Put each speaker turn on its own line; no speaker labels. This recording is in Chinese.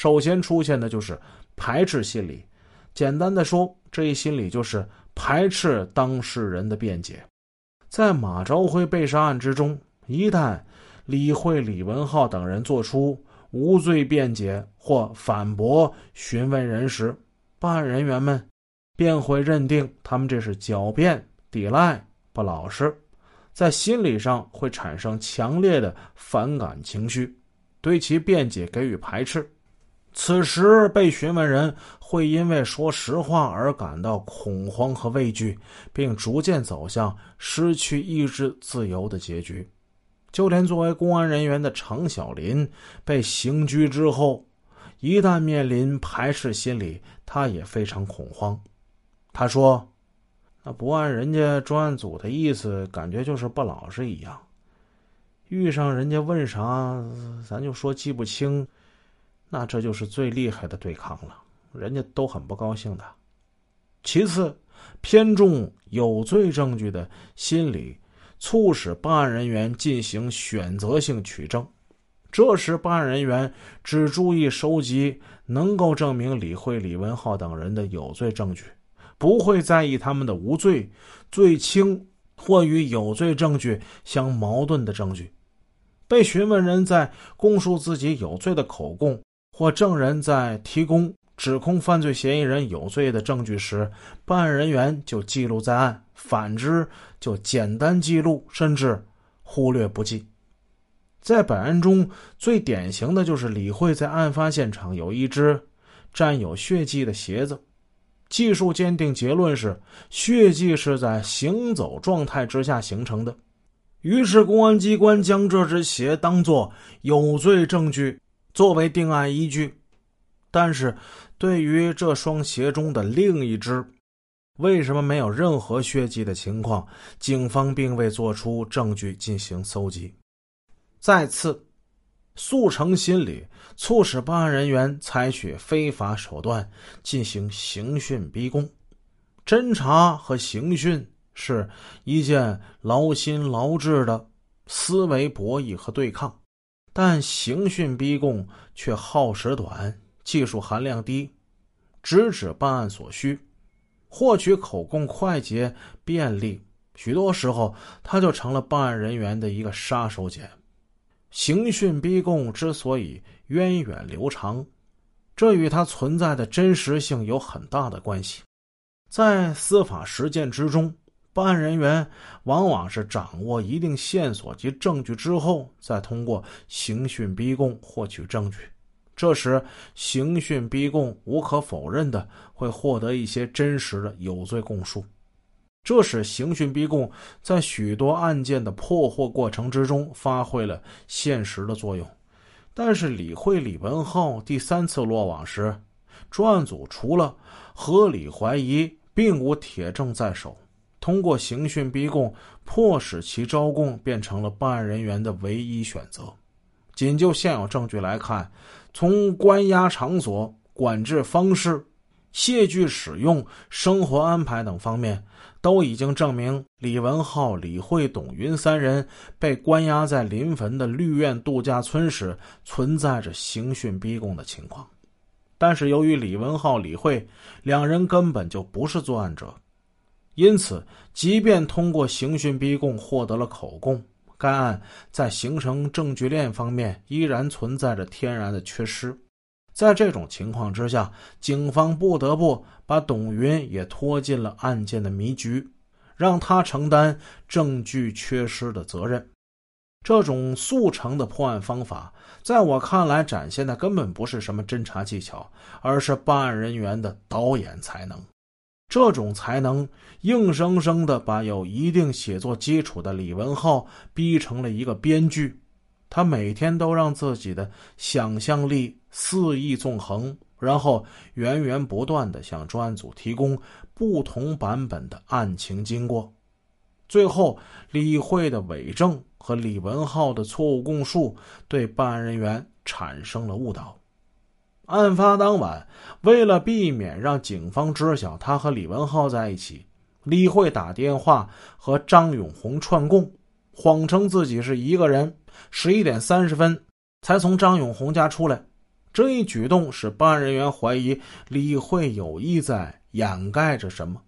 首先出现的就是排斥心理。简单的说，这一心理就是排斥当事人的辩解。在马昭辉被杀案之中，一旦李慧、李文浩等人做出无罪辩解或反驳询问人时，办案人员们便会认定他们这是狡辩、抵赖、不老实，在心理上会产生强烈的反感情绪，对其辩解给予排斥。此时，被询问人会因为说实话而感到恐慌和畏惧，并逐渐走向失去意志自由的结局。就连作为公安人员的常小林被刑拘之后，一旦面临排斥心理，他也非常恐慌。他说：“那不按人家专案组的意思，感觉就是不老实一样。遇上人家问啥，咱就说记不清。”那这就是最厉害的对抗了，人家都很不高兴的。其次，偏重有罪证据的心理，促使办案人员进行选择性取证。这时，办案人员只注意收集能够证明李慧、李文浩等人的有罪证据，不会在意他们的无罪、罪轻或与有罪证据相矛盾的证据。被询问人在供述自己有罪的口供。或证人在提供指控犯罪嫌疑人有罪的证据时，办案人员就记录在案；反之，就简单记录，甚至忽略不计。在本案中最典型的就是李慧在案发现场有一只沾有血迹的鞋子，技术鉴定结论是血迹是在行走状态之下形成的。于是，公安机关将这只鞋当作有罪证据。作为定案依据，但是对于这双鞋中的另一只，为什么没有任何血迹的情况，警方并未做出证据进行搜集。再次，速成心理促使办案人员采取非法手段进行刑讯逼供。侦查和刑讯是一件劳心劳智的思维博弈和对抗。但刑讯逼供却耗时短，技术含量低，直指办案所需，获取口供快捷便利。许多时候，它就成了办案人员的一个杀手锏。刑讯逼供之所以源远流长，这与它存在的真实性有很大的关系。在司法实践之中。办案人员往往是掌握一定线索及证据之后，再通过刑讯逼供获取证据。这时，刑讯逼供无可否认的会获得一些真实的有罪供述，这使刑讯逼供在许多案件的破获过程之中发挥了现实的作用。但是，李慧、李文浩第三次落网时，专案组除了合理怀疑，并无铁证在手。通过刑讯逼供，迫使其招供，变成了办案人员的唯一选择。仅就现有证据来看，从关押场所、管制方式、械具使用、生活安排等方面，都已经证明李文浩、李慧、董云三人被关押在临汾的绿苑度假村时，存在着刑讯逼供的情况。但是，由于李文浩、李慧两人根本就不是作案者。因此，即便通过刑讯逼供获得了口供，该案在形成证据链方面依然存在着天然的缺失。在这种情况之下，警方不得不把董云也拖进了案件的迷局，让他承担证据缺失的责任。这种速成的破案方法，在我看来，展现的根本不是什么侦查技巧，而是办案人员的导演才能。这种才能硬生生的把有一定写作基础的李文浩逼成了一个编剧，他每天都让自己的想象力肆意纵横，然后源源不断的向专案组提供不同版本的案情经过，最后李慧的伪证和李文浩的错误供述对办案人员产生了误导。案发当晚，为了避免让警方知晓他和李文浩在一起，李慧打电话和张永红串供，谎称自己是一个人。十一点三十分才从张永红家出来，这一举动使办案人员怀疑李慧有意在掩盖着什么。